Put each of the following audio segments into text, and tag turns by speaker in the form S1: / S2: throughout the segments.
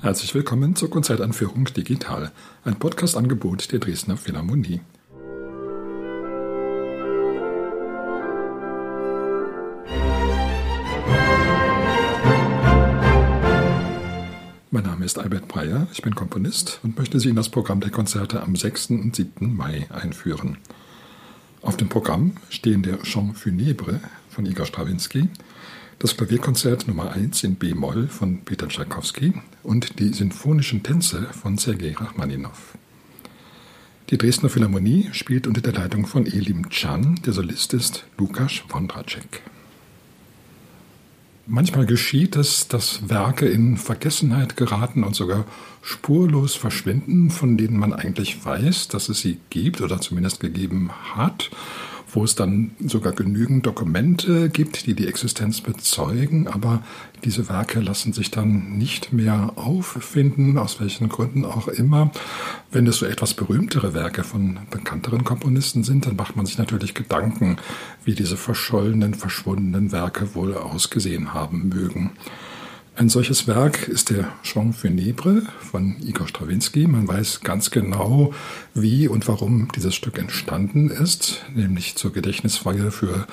S1: Herzlich willkommen zur Konzertanführung Digital, ein Podcast-Angebot der Dresdner Philharmonie. Mein Name ist Albert Breyer, ich bin Komponist und möchte Sie in das Programm der Konzerte am 6. und 7. Mai einführen. Auf dem Programm stehen der Chant funèbre von Igor Strawinski, das Klavierkonzert Nummer 1 in B-Moll von Peter Tschaikowski und die Sinfonischen Tänze von Sergei Rachmaninow. Die Dresdner Philharmonie spielt unter der Leitung von Elim Can, der Solist ist Lukas Wondracek. Manchmal geschieht es, dass Werke in Vergessenheit geraten und sogar spurlos verschwinden, von denen man eigentlich weiß, dass es sie gibt oder zumindest gegeben hat wo es dann sogar genügend Dokumente gibt, die die Existenz bezeugen, aber diese Werke lassen sich dann nicht mehr auffinden, aus welchen Gründen auch immer. Wenn es so etwas berühmtere Werke von bekannteren Komponisten sind, dann macht man sich natürlich Gedanken, wie diese verschollenen, verschwundenen Werke wohl ausgesehen haben mögen. Ein solches Werk ist der Chant funèbre von Igor Strawinski. Man weiß ganz genau, wie und warum dieses Stück entstanden ist, nämlich zur Gedächtnisfeier für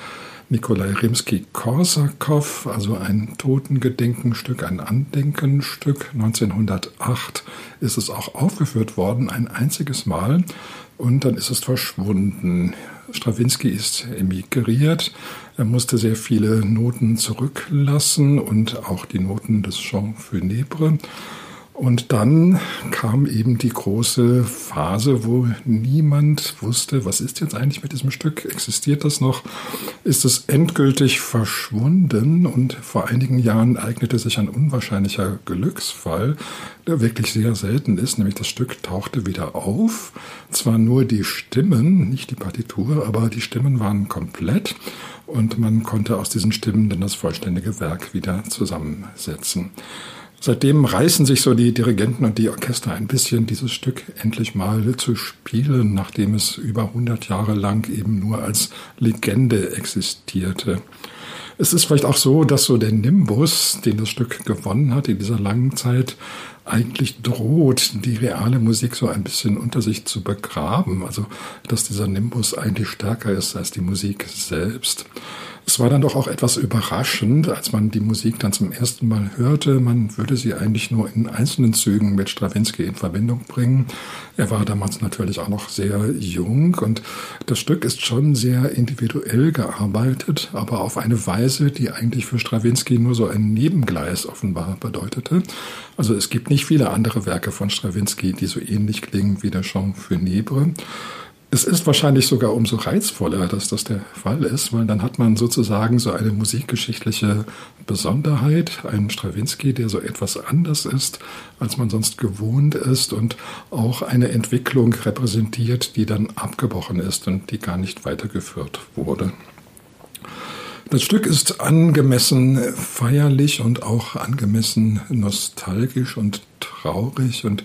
S1: Nikolai Rimsky-Korsakow, also ein Totengedenkenstück, ein Andenkenstück. 1908 ist es auch aufgeführt worden, ein einziges Mal, und dann ist es verschwunden. Strawinski ist emigriert. Er musste sehr viele Noten zurücklassen und auch die Noten des Chant funèbre. Und dann kam eben die große Phase, wo niemand wusste, was ist jetzt eigentlich mit diesem Stück? Existiert das noch? Ist es endgültig verschwunden? Und vor einigen Jahren eignete sich ein unwahrscheinlicher Glücksfall, der wirklich sehr selten ist, nämlich das Stück tauchte wieder auf. Zwar nur die Stimmen, nicht die Partitur, aber die Stimmen waren komplett und man konnte aus diesen Stimmen dann das vollständige Werk wieder zusammensetzen. Seitdem reißen sich so die Dirigenten und die Orchester ein bisschen, dieses Stück endlich mal zu spielen, nachdem es über 100 Jahre lang eben nur als Legende existierte. Es ist vielleicht auch so, dass so der Nimbus, den das Stück gewonnen hat in dieser langen Zeit, eigentlich droht, die reale Musik so ein bisschen unter sich zu begraben. Also, dass dieser Nimbus eigentlich stärker ist als die Musik selbst. Es war dann doch auch etwas überraschend, als man die Musik dann zum ersten Mal hörte. Man würde sie eigentlich nur in einzelnen Zügen mit Stravinsky in Verbindung bringen. Er war damals natürlich auch noch sehr jung und das Stück ist schon sehr individuell gearbeitet, aber auf eine Weise, die eigentlich für Stravinsky nur so ein Nebengleis offenbar bedeutete. Also es gibt nicht viele andere Werke von Stravinsky, die so ähnlich klingen wie der Chant funèbre. Es ist wahrscheinlich sogar umso reizvoller, dass das der Fall ist, weil dann hat man sozusagen so eine musikgeschichtliche Besonderheit, einen Strawinski, der so etwas anders ist, als man sonst gewohnt ist und auch eine Entwicklung repräsentiert, die dann abgebrochen ist und die gar nicht weitergeführt wurde. Das Stück ist angemessen feierlich und auch angemessen nostalgisch und traurig und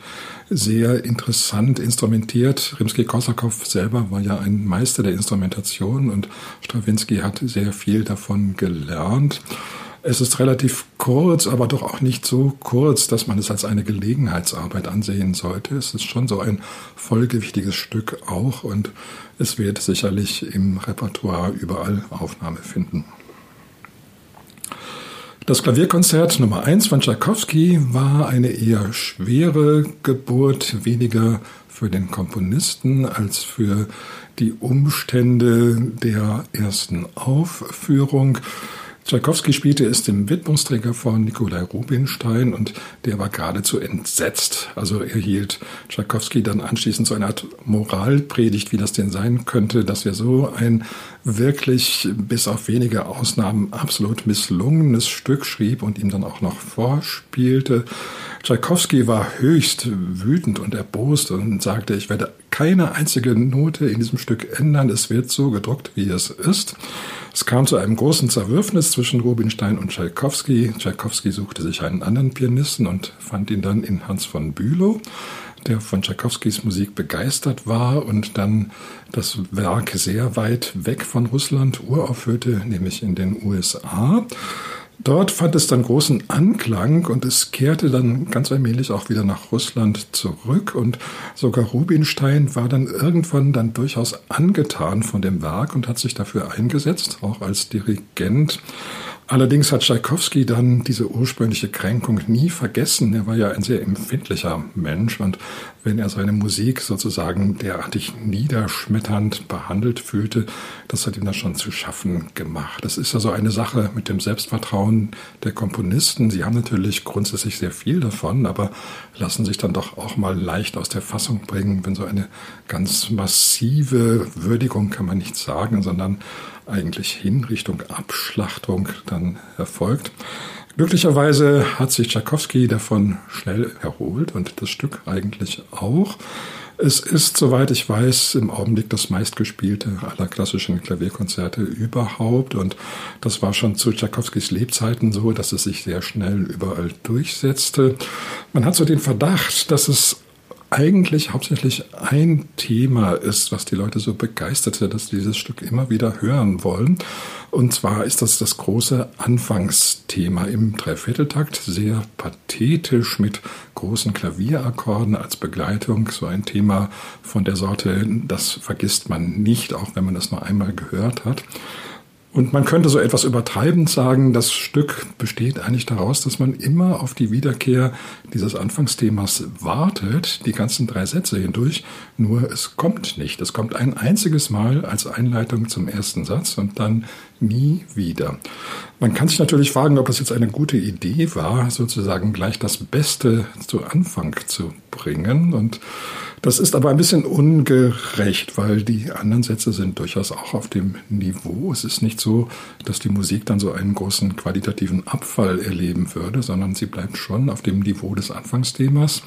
S1: sehr interessant instrumentiert. Rimsky-Korsakow selber war ja ein Meister der Instrumentation und Stravinsky hat sehr viel davon gelernt. Es ist relativ kurz, aber doch auch nicht so kurz, dass man es als eine Gelegenheitsarbeit ansehen sollte. Es ist schon so ein vollgewichtiges Stück auch und es wird sicherlich im Repertoire überall Aufnahme finden. Das Klavierkonzert Nummer 1 von Tchaikovsky war eine eher schwere Geburt, weniger für den Komponisten als für die Umstände der ersten Aufführung. Tchaikovsky spielte es dem Widmungsträger von Nikolai Rubinstein und der war geradezu entsetzt. Also er hielt Tchaikovsky dann anschließend so eine Art Moralpredigt, wie das denn sein könnte, dass er so ein wirklich bis auf wenige Ausnahmen absolut misslungenes Stück schrieb und ihm dann auch noch vorspielte. Tchaikovsky war höchst wütend und erbost und sagte, ich werde keine einzige Note in diesem Stück ändern, es wird so gedruckt, wie es ist. Es kam zu einem großen Zerwürfnis zwischen Rubinstein und Tchaikovsky. Tchaikovsky suchte sich einen anderen Pianisten und fand ihn dann in Hans von Bülow, der von Tchaikovskys Musik begeistert war und dann das Werk sehr weit weg von Russland uraufführte, nämlich in den USA. Dort fand es dann großen Anklang und es kehrte dann ganz allmählich auch wieder nach Russland zurück und sogar Rubinstein war dann irgendwann dann durchaus angetan von dem Werk und hat sich dafür eingesetzt, auch als Dirigent. Allerdings hat Tschaikowski dann diese ursprüngliche Kränkung nie vergessen. Er war ja ein sehr empfindlicher Mensch und wenn er seine Musik sozusagen derartig niederschmetternd behandelt fühlte, das hat ihm dann schon zu schaffen gemacht. Das ist ja so eine Sache mit dem Selbstvertrauen der Komponisten. Sie haben natürlich grundsätzlich sehr viel davon, aber lassen sich dann doch auch mal leicht aus der Fassung bringen, wenn so eine ganz massive Würdigung kann man nicht sagen, sondern eigentlich hin Richtung Abschlachtung dann erfolgt. Glücklicherweise hat sich Tchaikovsky davon schnell erholt und das Stück eigentlich auch. Es ist, soweit ich weiß, im Augenblick das meistgespielte aller klassischen Klavierkonzerte überhaupt. Und das war schon zu Tchaikovskis Lebzeiten so, dass es sich sehr schnell überall durchsetzte. Man hat so den Verdacht, dass es eigentlich hauptsächlich ein Thema ist, was die Leute so begeisterte, dass sie dieses Stück immer wieder hören wollen. Und zwar ist das das große Anfangsthema im Dreivierteltakt, sehr pathetisch mit großen Klavierakkorden als Begleitung. So ein Thema von der Sorte, das vergisst man nicht, auch wenn man das nur einmal gehört hat. Und man könnte so etwas übertreibend sagen, das Stück besteht eigentlich daraus, dass man immer auf die Wiederkehr dieses Anfangsthemas wartet, die ganzen drei Sätze hindurch, nur es kommt nicht. Es kommt ein einziges Mal als Einleitung zum ersten Satz und dann nie wieder. Man kann sich natürlich fragen, ob es jetzt eine gute Idee war, sozusagen gleich das Beste zu Anfang zu bringen und das ist aber ein bisschen ungerecht, weil die anderen Sätze sind durchaus auch auf dem Niveau. Es ist nicht so, dass die Musik dann so einen großen qualitativen Abfall erleben würde, sondern sie bleibt schon auf dem Niveau des Anfangsthemas.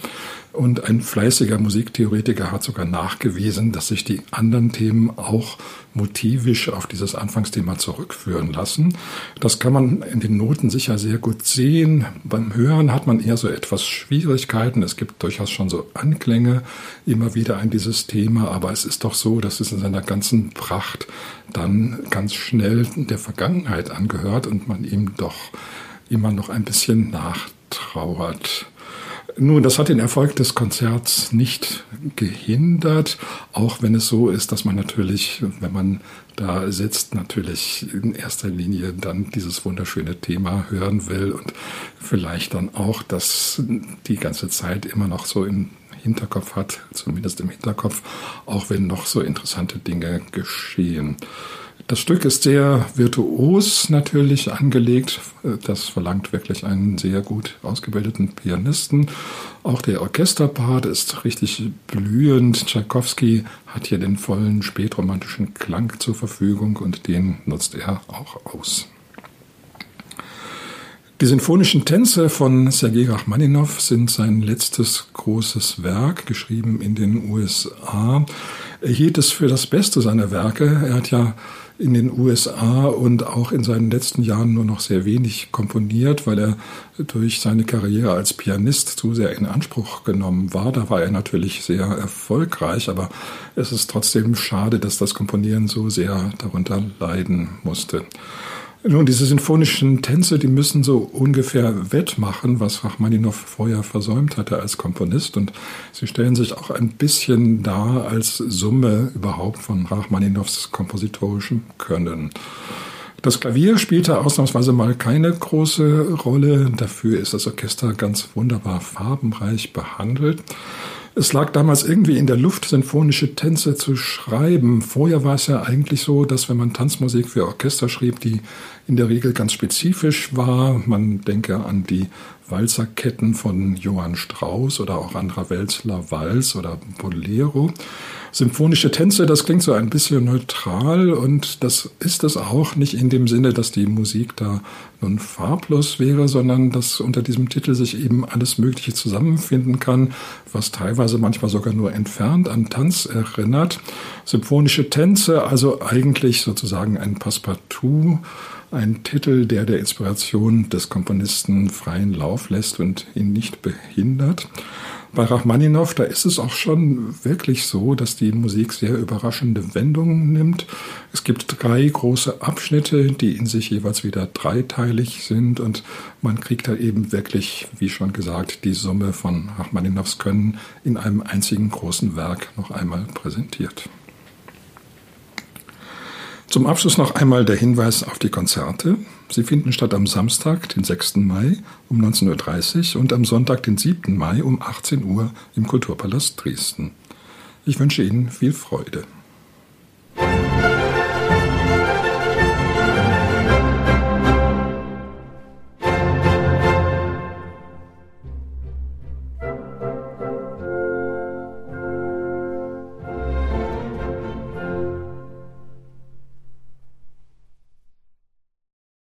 S1: Und ein fleißiger Musiktheoretiker hat sogar nachgewiesen, dass sich die anderen Themen auch motivisch auf dieses Anfangsthema zurückführen lassen. Das kann man in den Noten sicher sehr gut sehen. Beim Hören hat man eher so etwas Schwierigkeiten. Es gibt durchaus schon so Anklänge immer wieder an dieses Thema, aber es ist doch so, dass es in seiner ganzen Pracht dann ganz schnell der Vergangenheit angehört und man ihm doch immer noch ein bisschen nachtrauert. Nun, das hat den Erfolg des Konzerts nicht gehindert, auch wenn es so ist, dass man natürlich, wenn man da sitzt, natürlich in erster Linie dann dieses wunderschöne Thema hören will und vielleicht dann auch das die ganze Zeit immer noch so im Hinterkopf hat, zumindest im Hinterkopf, auch wenn noch so interessante Dinge geschehen. Das Stück ist sehr virtuos natürlich angelegt. Das verlangt wirklich einen sehr gut ausgebildeten Pianisten. Auch der Orchesterpart ist richtig blühend. Tchaikovsky hat hier den vollen spätromantischen Klang zur Verfügung und den nutzt er auch aus. Die sinfonischen Tänze von Sergei Rachmaninow sind sein letztes großes Werk, geschrieben in den USA. Er hielt es für das Beste seiner Werke. Er hat ja in den USA und auch in seinen letzten Jahren nur noch sehr wenig komponiert, weil er durch seine Karriere als Pianist zu sehr in Anspruch genommen war. Da war er natürlich sehr erfolgreich, aber es ist trotzdem schade, dass das Komponieren so sehr darunter leiden musste. Nun, diese sinfonischen Tänze, die müssen so ungefähr wettmachen, was Rachmaninow vorher versäumt hatte als Komponist. Und sie stellen sich auch ein bisschen dar als Summe überhaupt von Rachmaninows kompositorischem Können. Das Klavier spielte ausnahmsweise mal keine große Rolle. Dafür ist das Orchester ganz wunderbar farbenreich behandelt. Es lag damals irgendwie in der Luft, sinfonische Tänze zu schreiben. Vorher war es ja eigentlich so, dass wenn man Tanzmusik für Orchester schrieb, die in der Regel ganz spezifisch war, man denke an die Walzerketten von Johann Strauss oder auch an Ravelsler Walz oder Bolero. Symphonische Tänze, das klingt so ein bisschen neutral und das ist es auch nicht in dem Sinne, dass die Musik da nun farblos wäre, sondern dass unter diesem Titel sich eben alles Mögliche zusammenfinden kann, was teilweise manchmal sogar nur entfernt an Tanz erinnert. Symphonische Tänze, also eigentlich sozusagen ein Passepartout ein Titel, der der Inspiration des Komponisten freien Lauf lässt und ihn nicht behindert. Bei Rachmaninow, da ist es auch schon wirklich so, dass die Musik sehr überraschende Wendungen nimmt. Es gibt drei große Abschnitte, die in sich jeweils wieder dreiteilig sind und man kriegt da eben wirklich, wie schon gesagt, die Summe von Rachmaninows Können in einem einzigen großen Werk noch einmal präsentiert. Zum Abschluss noch einmal der Hinweis auf die Konzerte. Sie finden statt am Samstag, den 6. Mai um 19.30 Uhr und am Sonntag, den 7. Mai um 18 Uhr im Kulturpalast Dresden. Ich wünsche Ihnen viel Freude.